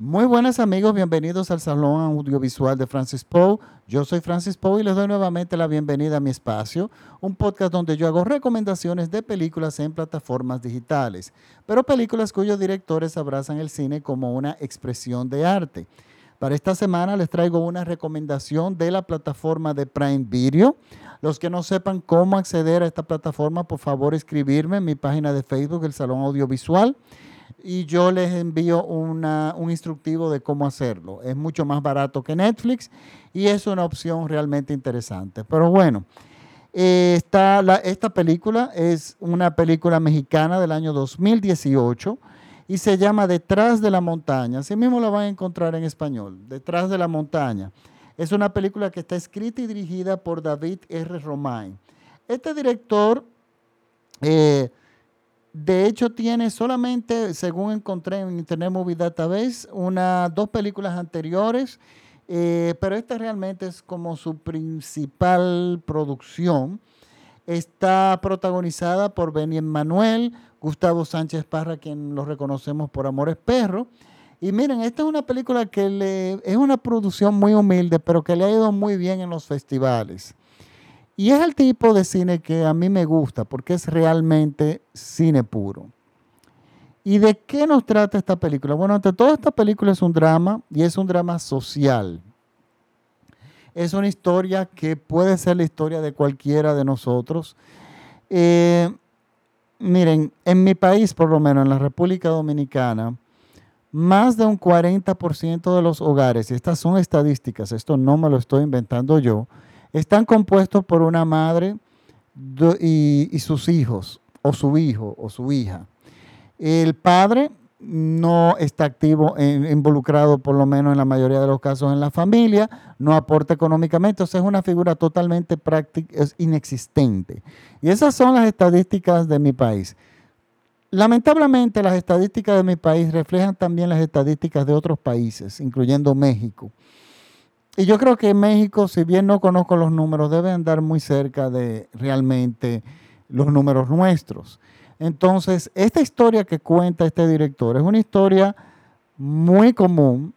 Muy buenas amigos, bienvenidos al Salón Audiovisual de Francis Poe. Yo soy Francis Poe y les doy nuevamente la bienvenida a mi espacio, un podcast donde yo hago recomendaciones de películas en plataformas digitales, pero películas cuyos directores abrazan el cine como una expresión de arte. Para esta semana les traigo una recomendación de la plataforma de Prime Video. Los que no sepan cómo acceder a esta plataforma, por favor escribirme en mi página de Facebook, el Salón Audiovisual y yo les envío un instructivo de cómo hacerlo. Es mucho más barato que Netflix y es una opción realmente interesante. Pero bueno, esta, esta película es una película mexicana del año 2018 y se llama Detrás de la montaña. Así mismo la van a encontrar en español, Detrás de la montaña. Es una película que está escrita y dirigida por David R. Romain. Este director... Eh, de hecho, tiene solamente, según encontré en Internet Movie Database, una, dos películas anteriores, eh, pero esta realmente es como su principal producción. Está protagonizada por Benny Manuel, Gustavo Sánchez Parra, quien lo reconocemos por Amores Perro. Y miren, esta es una película que le, es una producción muy humilde, pero que le ha ido muy bien en los festivales. Y es el tipo de cine que a mí me gusta porque es realmente cine puro. ¿Y de qué nos trata esta película? Bueno, ante todo esta película es un drama y es un drama social. Es una historia que puede ser la historia de cualquiera de nosotros. Eh, miren, en mi país, por lo menos en la República Dominicana, más de un 40% de los hogares, y estas son estadísticas, esto no me lo estoy inventando yo, están compuestos por una madre y, sus hijos, o su hijo o su hija. El padre no está activo, involucrado por lo menos en la mayoría de los casos en la familia, no aporta económicamente, o sea, es una figura totalmente práctica, es inexistente. Y esas son las estadísticas de mi país. Lamentablemente las estadísticas de mi país reflejan también las estadísticas de otros países, incluyendo México. Y yo creo que México, si bien no conozco los números, debe andar muy cerca de realmente los números nuestros. Entonces, esta historia que cuenta este director es una historia muy común.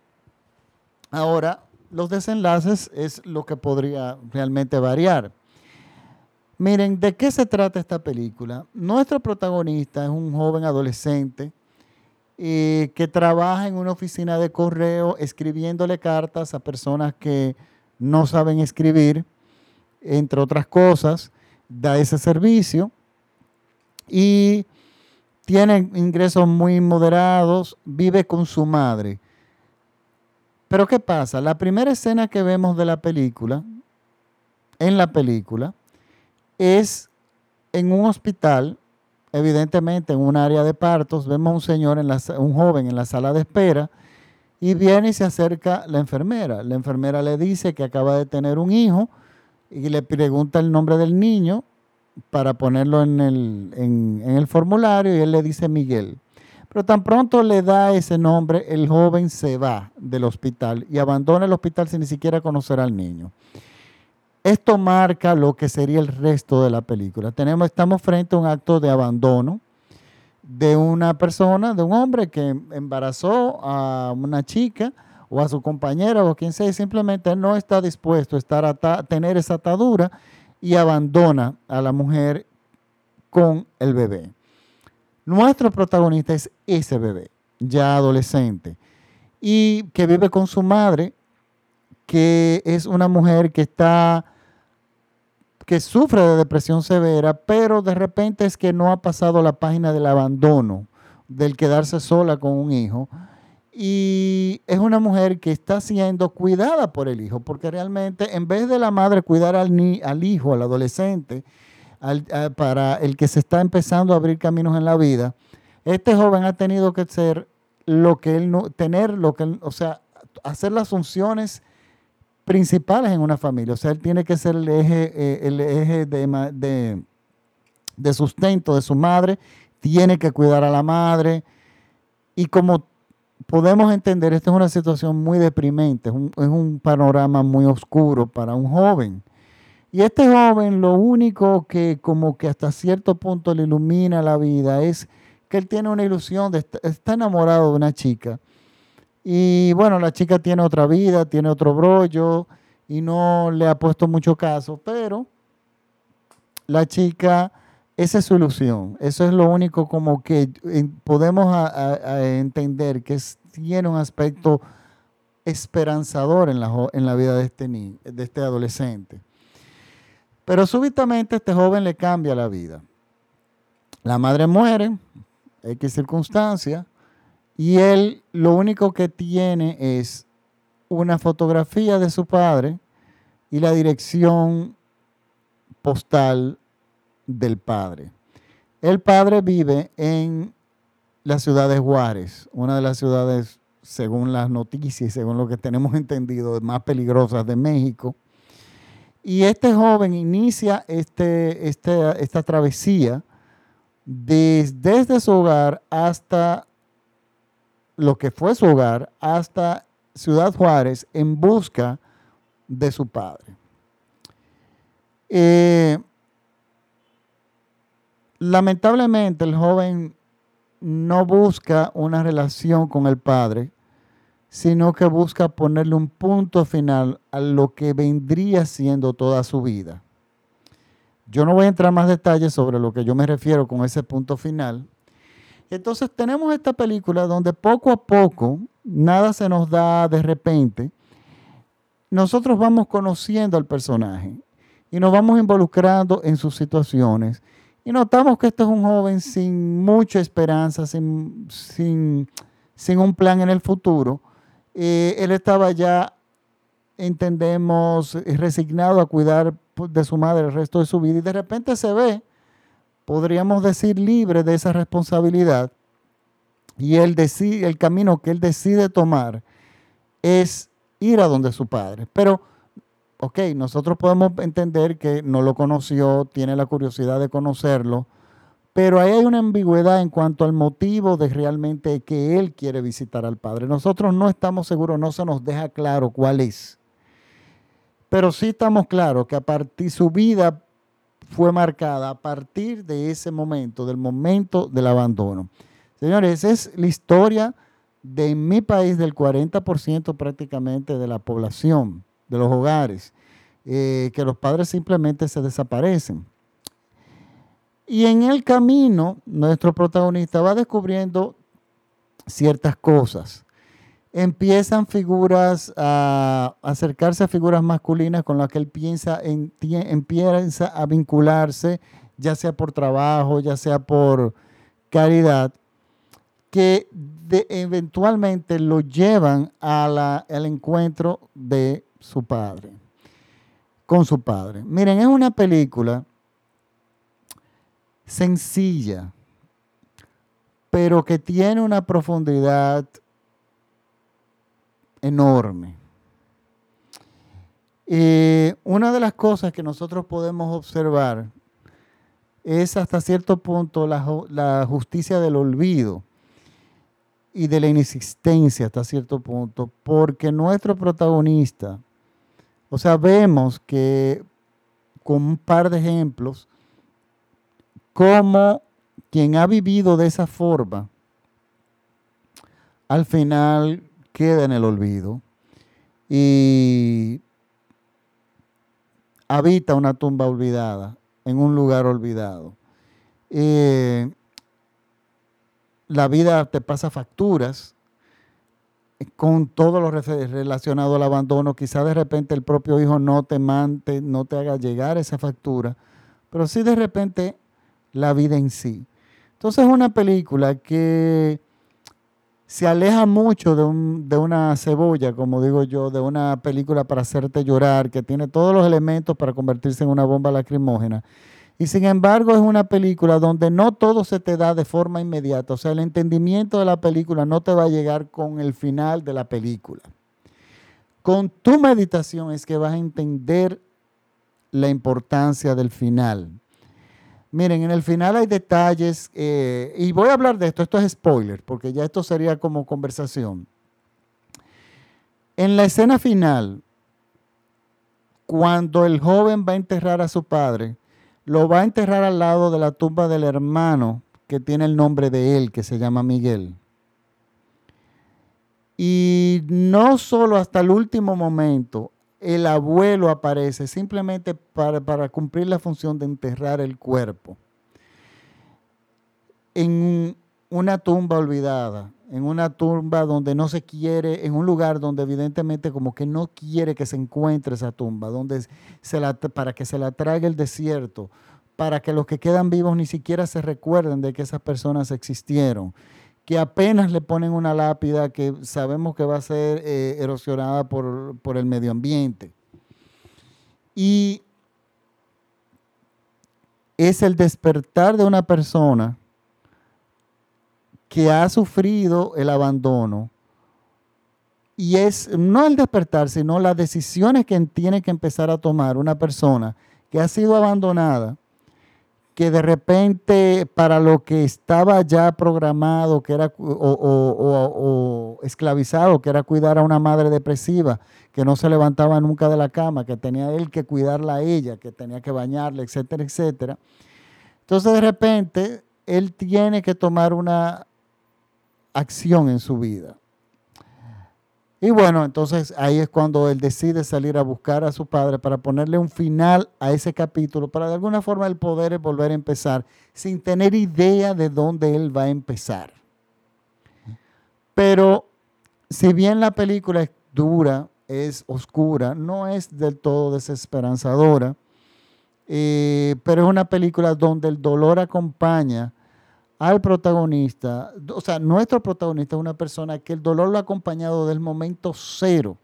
Ahora, los desenlaces es lo que podría realmente variar. Miren, ¿de qué se trata esta película? Nuestro protagonista es un joven adolescente que trabaja en una oficina de correo escribiéndole cartas a personas que no saben escribir, entre otras cosas, da ese servicio y tiene ingresos muy moderados, vive con su madre. Pero ¿qué pasa? La primera escena que vemos de la película, en la película, es en un hospital evidentemente en un área de partos, vemos a un señor, en un joven en la sala de espera, y viene y se acerca la enfermera. La enfermera le dice que acaba de tener un hijo y le pregunta el nombre del niño para ponerlo en el, en el formulario y él le dice Miguel. Pero tan pronto le da ese nombre, el joven se va del hospital y abandona el hospital sin ni siquiera conocer al niño. Esto marca lo que sería el resto de la película. Tenemos, estamos frente a un acto de abandono de una persona, de un hombre que embarazó a una chica o a su compañera o quien sea, y simplemente no está dispuesto a estar a tener esa atadura y abandona a la mujer con el bebé. Nuestro protagonista es ese bebé, ya adolescente, y que vive con su madre, que es una mujer que está que sufre de depresión severa, pero de repente es que no ha pasado la página del abandono, del quedarse sola con un hijo. Y es una mujer que está siendo cuidada por el hijo, porque realmente en vez de la madre cuidar al, al hijo, al adolescente, para el que se está empezando a abrir caminos en la vida, este joven ha tenido que ser lo que él no, tener lo que o sea, hacer las funciones principales en una familia. O sea, él tiene que ser el eje, eh, el eje de, de, sustento de su madre, tiene que cuidar a la madre. Y como podemos entender, esta es una situación muy deprimente, es un, panorama muy oscuro para un joven. Y este joven lo único que como que hasta cierto punto le ilumina la vida es que él tiene una ilusión de está enamorado de una chica Y bueno, la chica tiene otra vida, tiene otro brollo y no le ha puesto mucho caso, pero la chica, esa es su ilusión. Eso es lo único como que podemos entender que tiene un aspecto esperanzador en la, en la vida de este, de este adolescente. Pero súbitamente este joven le cambia la vida. La madre muere, X circunstancia, y él lo único que tiene es una fotografía de su padre y la dirección postal del padre. El padre vive en la ciudad de Juárez, una de las ciudades, según las noticias y según lo que tenemos entendido, más peligrosas de México. Y este joven inicia este, este esta travesía desde su hogar hasta lo que fue su hogar, hasta Ciudad Juárez en busca de su padre. Eh, lamentablemente el joven no busca una relación con el padre, sino que busca ponerle un punto final a lo que vendría siendo toda su vida. Yo no voy a entrar más detalles sobre lo que yo me refiero con ese punto final. Entonces tenemos esta película donde poco a poco, nada se nos da de repente, nosotros vamos conociendo al personaje y nos vamos involucrando en sus situaciones y notamos que este es un joven sin mucha esperanza, sin, sin, un plan en el futuro. Eh, él estaba ya, entendemos, resignado a cuidar de su madre el resto de su vida y de repente se ve, podríamos decir, libre de esa responsabilidad y el camino que él decide tomar es ir a donde su padre. Pero, ok, nosotros podemos entender que no lo conoció, tiene la curiosidad de conocerlo, pero ahí hay una ambigüedad en cuanto al motivo de realmente que él quiere visitar al padre. Nosotros no estamos seguros, no se nos deja claro cuál es. Pero sí estamos claros que a partir su vida fue marcada a partir de ese momento, del momento del abandono. Señores, esa es la historia de mi país del 40% prácticamente de la población, de los hogares, eh, que los padres simplemente se desaparecen. Y en el camino, nuestro protagonista va descubriendo ciertas cosas empiezan figuras a acercarse a figuras masculinas con las que él piensa, en, empieza a vincularse, ya sea por trabajo, ya sea por caridad, que eventualmente lo llevan a al encuentro de su padre, con su padre. Miren, es una película sencilla, pero que tiene una profundidad enorme. Eh, una de las cosas que nosotros podemos observar es hasta cierto punto la, justicia del olvido y de la inexistencia hasta cierto punto, porque nuestro protagonista, o sea, vemos que con un par de ejemplos, como quien ha vivido de esa forma, al final queda en el olvido y habita una tumba olvidada, en un lugar olvidado. La vida te pasa facturas con todo lo relacionado al abandono. Quizá de repente el propio hijo no te mante, no te haga llegar esa factura, pero sí de repente la vida en sí. Entonces es una película que se aleja mucho de, de, una cebolla, como digo yo, de una película para hacerte llorar, que tiene todos los elementos para convertirse en una bomba lacrimógena. Y sin embargo es una película donde no todo se te da de forma inmediata. O sea, el entendimiento de la película no te va a llegar con el final de la película. Con tu meditación es que vas a entender la importancia del final. Miren, en el final hay detalles, eh, y voy a hablar de esto, esto es spoiler, porque ya esto sería como conversación. En la escena final, cuando el joven va a enterrar a su padre, lo va a enterrar al lado de la tumba del hermano que tiene el nombre de él, que se llama Miguel. Y no solo hasta el último momento el abuelo aparece, simplemente para, para cumplir la función de enterrar el cuerpo. En una tumba olvidada, en una tumba donde no se quiere, en un lugar donde evidentemente como que no quiere que se encuentre esa tumba, donde se la, para que se la traiga el desierto, para que los que quedan vivos ni siquiera se recuerden de que esas personas existieron, que apenas le ponen una lápida que sabemos que va a ser eh, erosionada por, por el medio ambiente. Y es el despertar de una persona que ha sufrido el abandono. Y es no el despertar, sino las decisiones que tiene que empezar a tomar una persona que ha sido abandonada, que de repente para lo que estaba ya programado, que era o, esclavizado, que era cuidar a una madre depresiva, que no se levantaba nunca de la cama, que tenía él que cuidarla a ella, que tenía que bañarla, etcétera, etcétera. Entonces de repente él tiene que tomar una acción en su vida. Y bueno, entonces ahí es cuando él decide salir a buscar a su padre para ponerle un final a ese capítulo, para de alguna forma el poder volver a empezar sin tener idea de dónde él va a empezar. Pero si bien la película es dura, es oscura, no es del todo desesperanzadora, eh, pero es una película donde el dolor acompaña al protagonista, o sea, nuestro protagonista es una persona que el dolor lo ha acompañado del momento cero,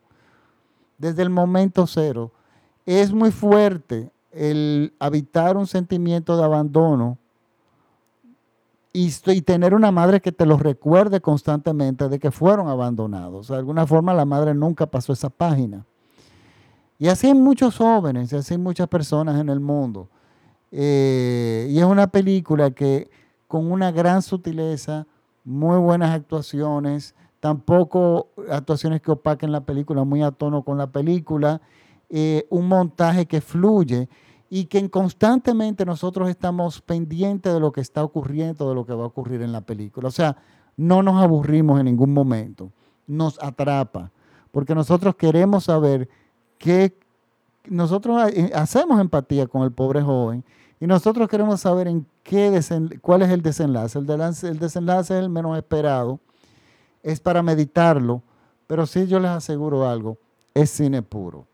desde el momento cero. Es muy fuerte el habitar un sentimiento de abandono y, tener una madre que te lo recuerde constantemente de que fueron abandonados. de alguna forma la madre nunca pasó esa página. Y así hay muchos jóvenes, así hay muchas personas en el mundo. Eh, y es una película que con una gran sutileza, muy buenas actuaciones, tampoco actuaciones que opaquen la película, muy a tono con la película, eh, un montaje que fluye y que constantemente nosotros estamos pendientes de lo que está ocurriendo, de lo que va a ocurrir en la película. O sea, no nos aburrimos en ningún momento, nos atrapa, porque nosotros queremos saber qué, nosotros eh, hacemos empatía con el pobre joven y nosotros queremos saber en qué cuál es el desenlace. El, el desenlace es el menos esperado. Es para meditarlo. Pero sí yo les aseguro algo. Es cine puro.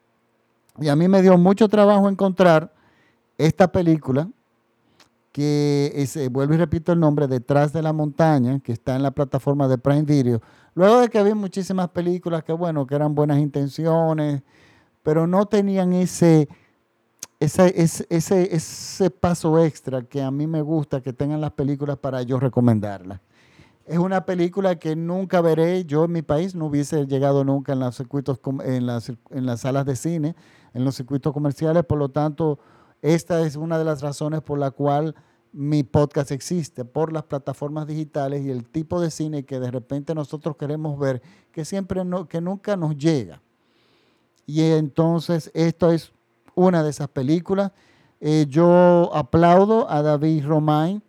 Y a mí me dio mucho trabajo encontrar esta película que eh, vuelvo y repito el nombre, Detrás de la Montaña, que está en la plataforma de Prime Video. Luego de que había muchísimas películas que, bueno, que eran buenas intenciones, pero no tenían ese, ese, ese, ese, paso extra que a mí me gusta que tengan las películas para yo recomendarlas. Es una película que nunca veré, yo en mi país no hubiese llegado nunca en los circuitos, en las, en las salas de cine, en los circuitos comerciales, por lo tanto, esta es una de las razones por la cual mi podcast existe, por las plataformas digitales y el tipo de cine que de repente nosotros queremos ver, que siempre no, que nunca nos llega. Y entonces esto es una de esas películas. Eh, yo aplaudo a David Romain,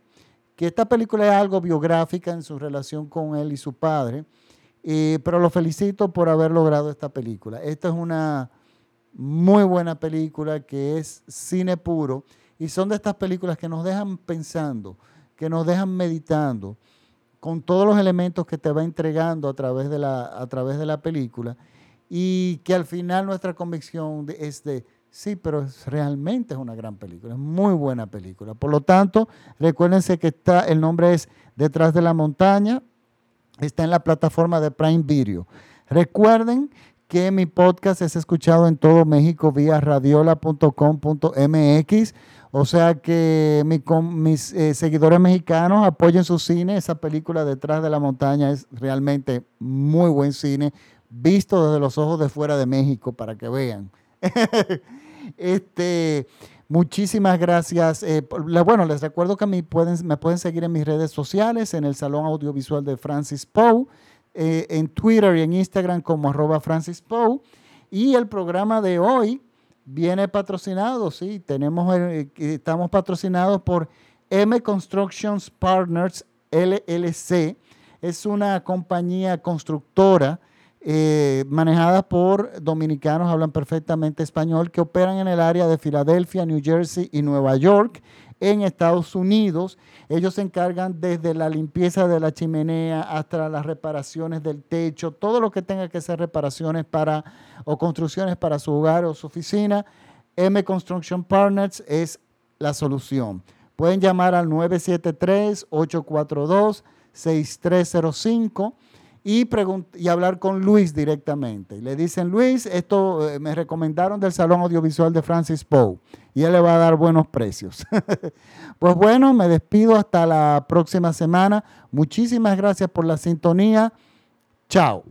que esta película es algo biográfica en su relación con él y su padre, eh, pero lo felicito por haber logrado esta película. Esta es una muy buena película que es cine puro y son de estas películas que nos dejan pensando, que nos dejan meditando con todos los elementos que te va entregando a través de la, a través de la película y que al final nuestra convicción es de Sí, pero realmente es una gran película, es muy buena película. Por lo tanto, recuérdense que está, el nombre es Detrás de la Montaña, está en la plataforma de Prime Video. Recuerden que mi podcast es escuchado en todo México vía radiola.com.mx. O sea que mis eh, seguidores mexicanos apoyen su cine. Esa película Detrás de la Montaña es realmente muy buen cine, visto desde los ojos de fuera de México, para que vean. Este, muchísimas gracias. Eh, bueno, les recuerdo que me pueden, me pueden seguir en mis redes sociales, en el Salón Audiovisual de Francis Poe, eh, en Twitter y en Instagram como arroba Francis Poe. Y el programa de hoy viene patrocinado, sí, tenemos, eh, estamos patrocinados por M Constructions Partners LLC. Es una compañía constructora eh, manejadas por dominicanos, hablan perfectamente español, que operan en el área de Filadelfia, New Jersey y Nueva York en Estados Unidos. Ellos se encargan desde la limpieza de la chimenea hasta las reparaciones del techo, todo lo que tenga que ser reparaciones para o construcciones para su hogar o su oficina. M Construction Partners es la solución. Pueden llamar al 973-842-6305 y, y hablar con Luis directamente. Le dicen, Luis, esto eh, me recomendaron del Salón Audiovisual de Francis Poe y él le va a dar buenos precios. pues bueno, me despido hasta la próxima semana. Muchísimas gracias por la sintonía. Chao.